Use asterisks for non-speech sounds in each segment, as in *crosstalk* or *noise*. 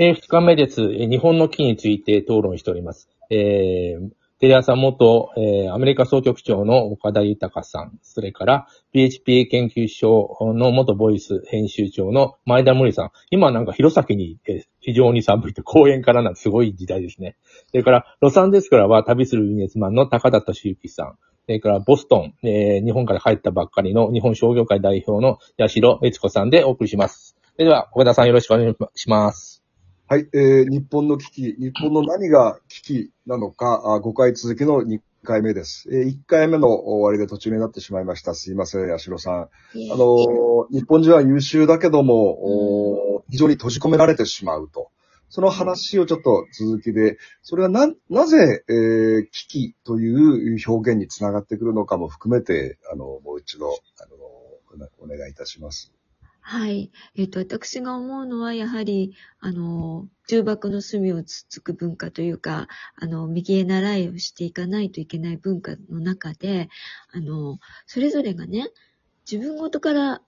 えー、2日目です。日本の危機について討論しております。えー、テレ朝元、えーアメリカ総局長の岡田豊さん、それから PHP 研究所の元ボイス編集長の前田森さん。今なんか弘前に、えー非常に寒いって公園からなんてすごい時代ですね。それから、ロサンゼルスからは旅するビジネスマンの高田敏之さん。それから、ボストン、えー日本から帰ったばっかりの日本商業会代表の八代悦子さんでお送りします。それでは、岡田さんよろしくお願いします。はい、えー、日本の危機、日本の何が危機なのか、あ5回続きの2回目です。えー、1回目の終わりで途中になってしまいました。すいません、八代さん。あのー日本人は優秀だけども、非常に閉じ込められてしまうと。その話をちょっと続きで、それがな、なぜ、えー危機という表現につながってくるのかも含めて、あの、もう一度、あの、お願いいたします。はい。えっ、と、私が思うのは、やはり、あの、重箱の隅をつつく文化というか、あの、右へ習いをしていかないといけない文化の中で、あの、それぞれがね、自分ごとから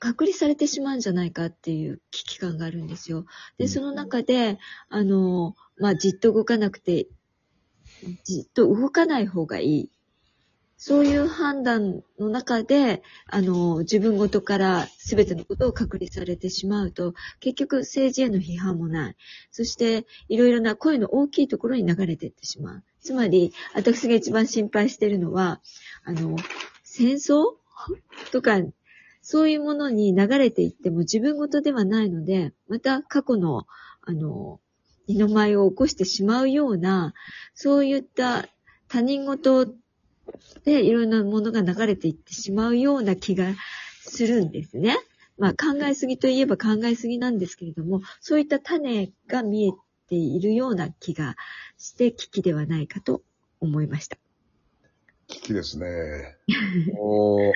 隔離されてしまうんじゃないかっていう危機感があるんですよ。で、うんその中で、あの、まあ、じっと動かなくて、じっと動かない方がいい。そういう判断の中で、あの、自分ごとから全てのことを隔離されてしまうと、結局政治への批判もない。そして、いろいろな声の大きいところに流れていってしまう。つまり、私が一番心配しているのは、あの、戦争？とか、そういうものに流れていっても自分ごとではないので、また過去の、あの、二の舞を起こしてしまうような、そういった他人事でいろんなものが流れていってしまうような気がするんですね。まあ考えすぎといえば考えすぎなんですけれども、そういった種が見えているような気がして危機ではないかと思いました。危機ですね。*laughs* お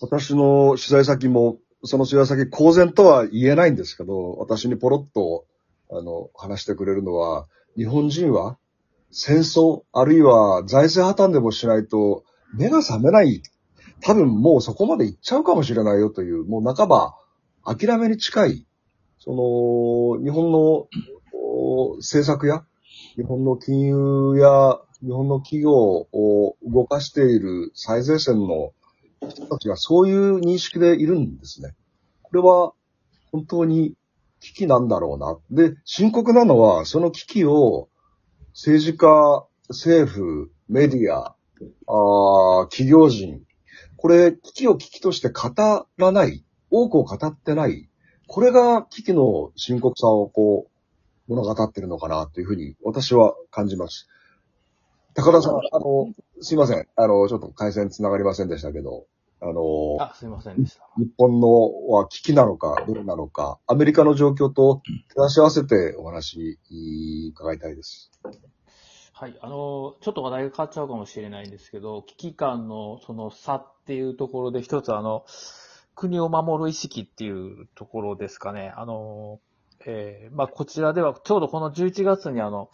私の取材先も、その取材先公然とは言えないんですけど、私にポロッと、あの、話してくれるのは、日本人は戦争、あるいは財政破綻でもしないと目が覚めない。多分もうそこまで行っちゃうかもしれないよという、もう半ば諦めに近い、その、日本の政策や、日本の金融や日本の企業を動かしている最前線の人たちがそういう認識でいるんですね。これは本当に危機なんだろうな。で、深刻なのは、その危機を政治家、政府、メディア、あ企業人、これ、危機を危機として語らない、多くを語ってない、これが危機の深刻さをこう、物語ってるのかなというふうに私は感じます。高田さん、あの、すいません。あの、ちょっと回線繋がりませんでしたけど、あの、あ、すいませんでした。日本のは危機なのか、どうなのか、アメリカの状況と照らし合わせてお話伺いたいです。はい。あの、ちょっと話題が変わっちゃうかもしれないんですけど、危機感のその差っていうところで一つあの、国を守る意識っていうところですかね。あの、えーまあ、こちらではちょうどこの11月にあの、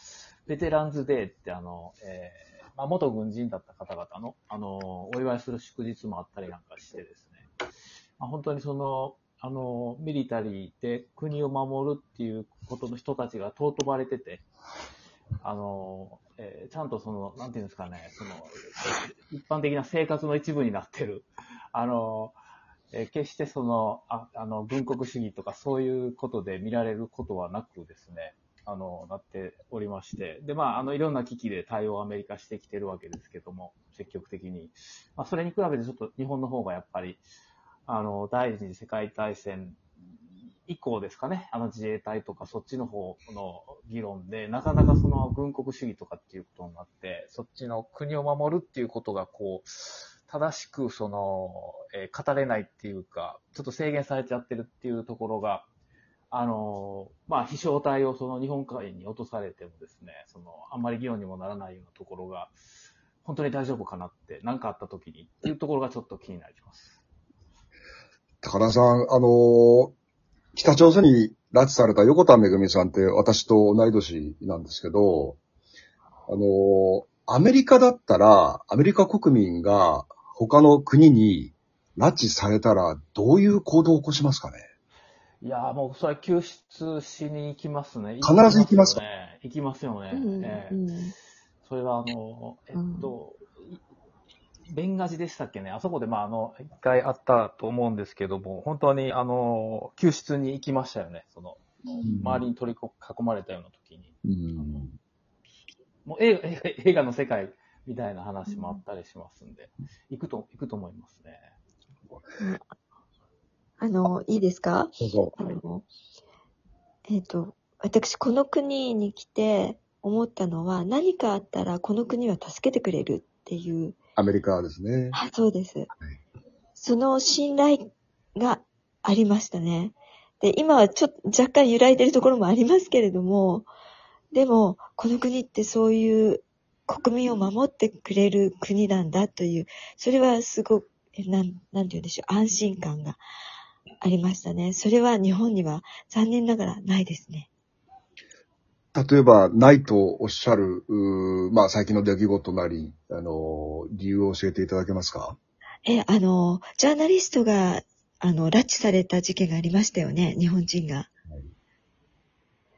ベテランズデーってあの、えーまあ、元軍人だった方々の、あの、お祝いする祝日もあったりなんかしてですね。まあ、本当にその、あの、ミリタリーで国を守るっていうことの人たちが尊ばれてて、あの、えーちゃんとその、なんていうんですかね、その、一般的な生活の一部になってる。あの、えー決してその、ああの、軍国主義とかそういうことで見られることはなくですね、あの、なっておりまして。で、まあ、あの、いろんな危機で対応をアメリカしてきてるわけですけども、積極的に。まあ、それに比べてちょっと日本の方がやっぱり、あの、第二次世界大戦以降ですかね、あの自衛隊とかそっちの方の議論で、なかなかその軍国主義とかっていうことになって、そっちの国を守るっていうことがこう、正しくその、えー語れないっていうか、ちょっと制限されちゃってるっていうところが、あの、まあ、飛翔体をその日本海に落とされてもですね、その、あんまり議論にもならないようなところが、本当に大丈夫かなって、何かあった時にっていうところがちょっと気になります。高田さん、あの、北朝鮮に拉致された横田めぐみさんって私と同い年なんですけど、あの、アメリカだったら、アメリカ国民が他の国に拉致されたらどういう行動を起こしますかね？いやーもうそれ救出しに行きますね。必ず行きますか？ね。行きますよね。それはあの、えっと、いベンガジでしたっけね。あそこでまああの、一回あったと思うんですけども、本当にあの、救出に行きましたよね。その、周りに取り囲まれたような時に。うんもう映画、映画 *laughs* 映画の世界みたいな話もあったりしますんで、行くと、行くと思いますね。あの、いいですか？そうそあの、えっ、と、私、この国に来て思ったのは、何かあったらこの国は助けてくれるっていう、アメリカですね。あそうです。その信頼がありましたね。で、今はちょっと若干揺らいでるところもありますけれども、でも、この国ってそういう国民を守ってくれる国なんだという、それはすごく、えなん、なんて言うんでしょう、安心感がありましたね。それは日本には残念ながらないですね。例えば、ないとおっしゃる、まあ、最近の出来事なり、あの、理由を教えていただけますか？え、あの、ジャーナリストが、あの、拉致された事件がありましたよね、日本人が。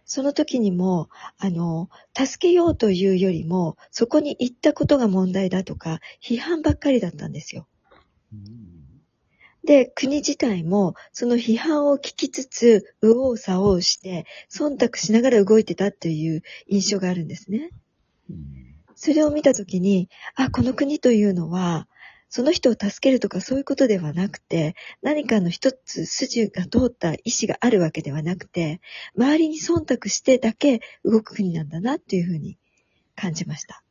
その時にも、あの、助けようというよりも、そこに行ったことが問題だとか、批判ばっかりだったんですよ。で、国自体も、その批判を聞きつつ、右往左往して、忖度しながら動いてたっていう印象があるんですね。それを見たときに、あ、この国というのは、その人を助けるとかそういうことではなくて、何かの一つ筋が通った意思があるわけではなくて、周りに忖度してだけ動く国なんだなっていうふうに感じました。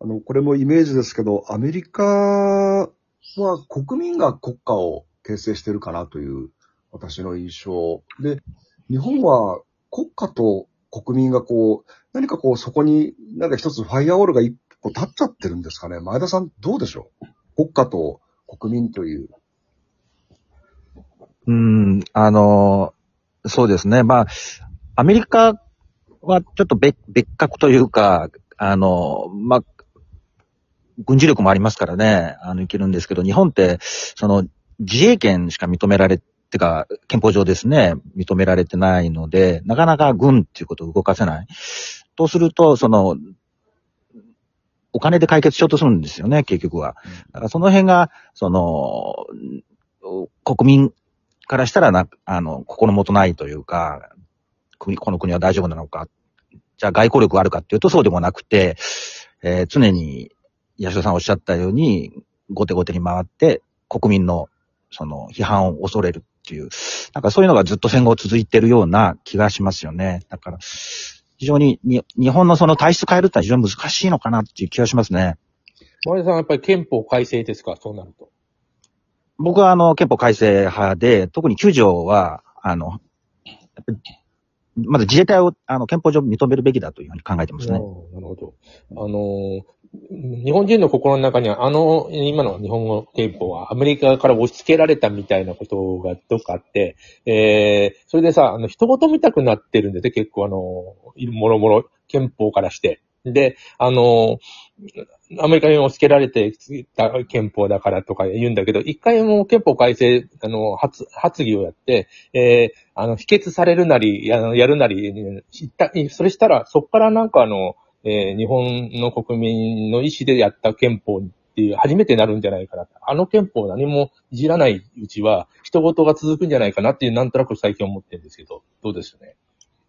あの、これもイメージですけど、アメリカは国民が国家を形成してるかなという私の印象。で、日本は国家と国民がこう、何かこうそこになんか一つファイアウォールが一個立っちゃってるんですかね。前田さんどうでしょう？国家と国民という。うん、あの、そうですね。まあ、アメリカはちょっと別別格というか、あの、まあ、軍事力もありますからね、あの、いけるんですけど、日本って、その、自衛権しか認められ、てか、憲法上ですね、認められてないので、なかなか軍っていうことを動かせない。とすると、その、お金で解決しようとするんですよね、結局は。だからその辺が、その、国民からしたらな、あの、心もとないというか、この国は大丈夫なのか。じゃあ外交力があるかっていうとそうでもなくて、えー常に、八代さんおっしゃったように、後手後手に回って、国民の、その、批判を恐れるっていう、なんかそういうのがずっと戦後続いてるような気がしますよね。だから、非常にに、日本のその体質変えるってのは非常に難しいのかなっていう気がしますね。う。前田さんはやっぱり憲法改正ですか？そうなると。僕はあの、憲法改正派で、特に9条は、あの、まず自衛隊を、あの、憲法上認めるべきだというふうに考えてますね。なるほど。あの、日本人の心の中には、あの、今の日本語憲法はアメリカから押し付けられたみたいなことがどっかあって、えー、それでさ、あの、人事見たくなってるんでね、結構あの、もろもろ憲法からして。で、あの、アメリカに押し付けられてきた憲法だからとか言うんだけど、一回も憲法改正、あの、発、発議をやって、えー、あの、否決されるなり、ややるなり、それしたら、そこからなんかあの、えー日本の国民の意思でやった憲法っていう、初めてなるんじゃないかな。あの憲法何もいじらないうちは、人事が続くんじゃないかなっていう、なんとなく最近思ってるんですけど、どうですよね？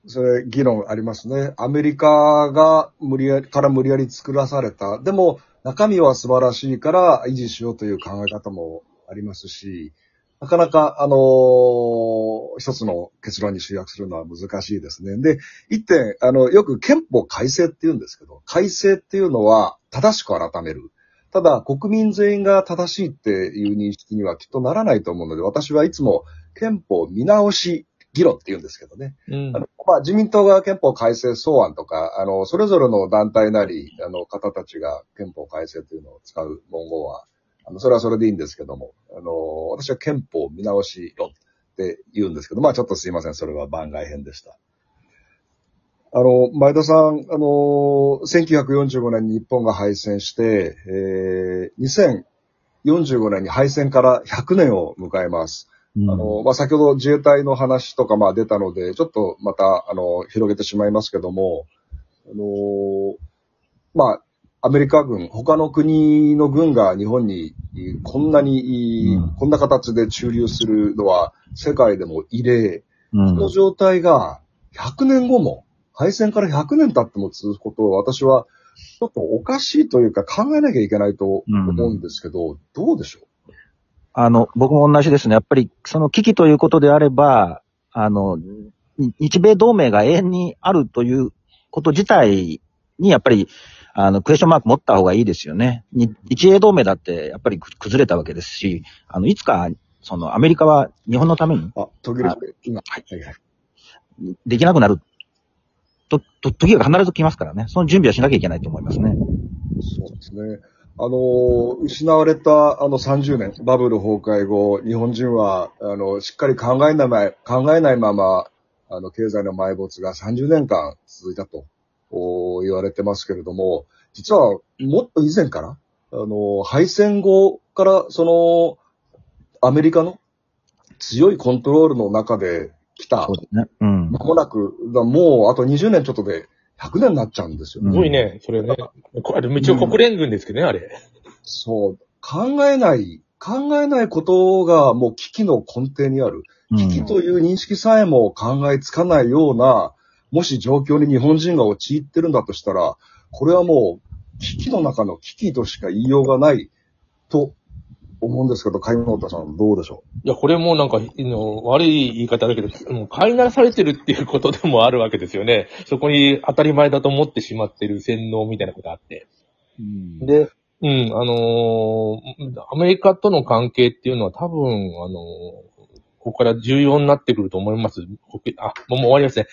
それ、議論ありますね。アメリカが無理やり、から無理やり作らされた。でも、中身は素晴らしいから維持しようという考え方もありますし、なかなか、あのー一つの結論に集約するのは難しいですね。で、一点、あの、よく憲法改正って言うんですけど、改正っていうのは正しく改める。ただ、国民全員が正しいっていう認識にはきっとならないと思うので、私はいつも憲法見直し議論って言うんですけどね。うんあの、まあ、自民党が憲法改正草案とか、あの、それぞれの団体なり、あの、方たちが憲法改正というのを使う文言は、あの、それはそれでいいんですけども、あの、私は憲法見直し論って言うんですけど、まあ、ちょっとすいません、それは番外編でした。あの、前田さん、あの、1945年に日本が敗戦して、えー、2045年に敗戦から100年を迎えます。うん。あの、まあ、先ほど自衛隊の話とか、まあ、出たので、ちょっとまた、あの、広げてしまいますけども、あのまあ、アメリカ軍、他の国の軍が日本にこんなに、うん。こんな形で駐留するのは世界でも異例。うん。この状態が100年後も、敗戦から100年経っても続くことを私はちょっとおかしいというか考えなきゃいけないと思うんですけど、どうでしょあの、僕も同じですね。やっぱり、その危機ということであれば、あの、に日米同盟が永遠にあるということ自体に、やっぱり、あの、クエスチョンマーク持った方がいいですよね。に日英同盟だって、やっぱりく崩れたわけですし、あの、いつか、その、アメリカは日本のためにうあ、途切れて、今、はいはい。できなくなる、と、と、時が必ず来ますからね。その準備はしなきゃいけないと思いますね。そうですね。あの、失われたあの30年、バブル崩壊後、日本人は、あの、しっかり考えないま、考えないまま、あの、経済の埋没が30年間続いたとお言われてますけれども、実はもっと以前から、あの、敗戦後から、その、アメリカの強いコントロールの中で来たそう、ですね。うん。まもなく、だもうあと20年ちょっとで100年になっちゃうんですよね。すごいね、それね。こあれ、一応国連軍ですけどね、あれ。そう。考えない、考えないことがもう危機の根底にある。うん危機という認識さえも考えつかないような、もし状況に日本人が陥ってるんだとしたら、これはもう危機の中の危機としか言いようがないと思うんですけど、海野田さんどうでしょいや、これもなんか、の悪い言い方だけど、もう飼いならされてるっていうことでもあるわけですよね。そこに当たり前だと思ってしまってる洗脳みたいなことがあって。うで、うん、あのーアメリカとの関係っていうのは多分、あのーここから重要になってくると思います。あ、もうもう終わりますね。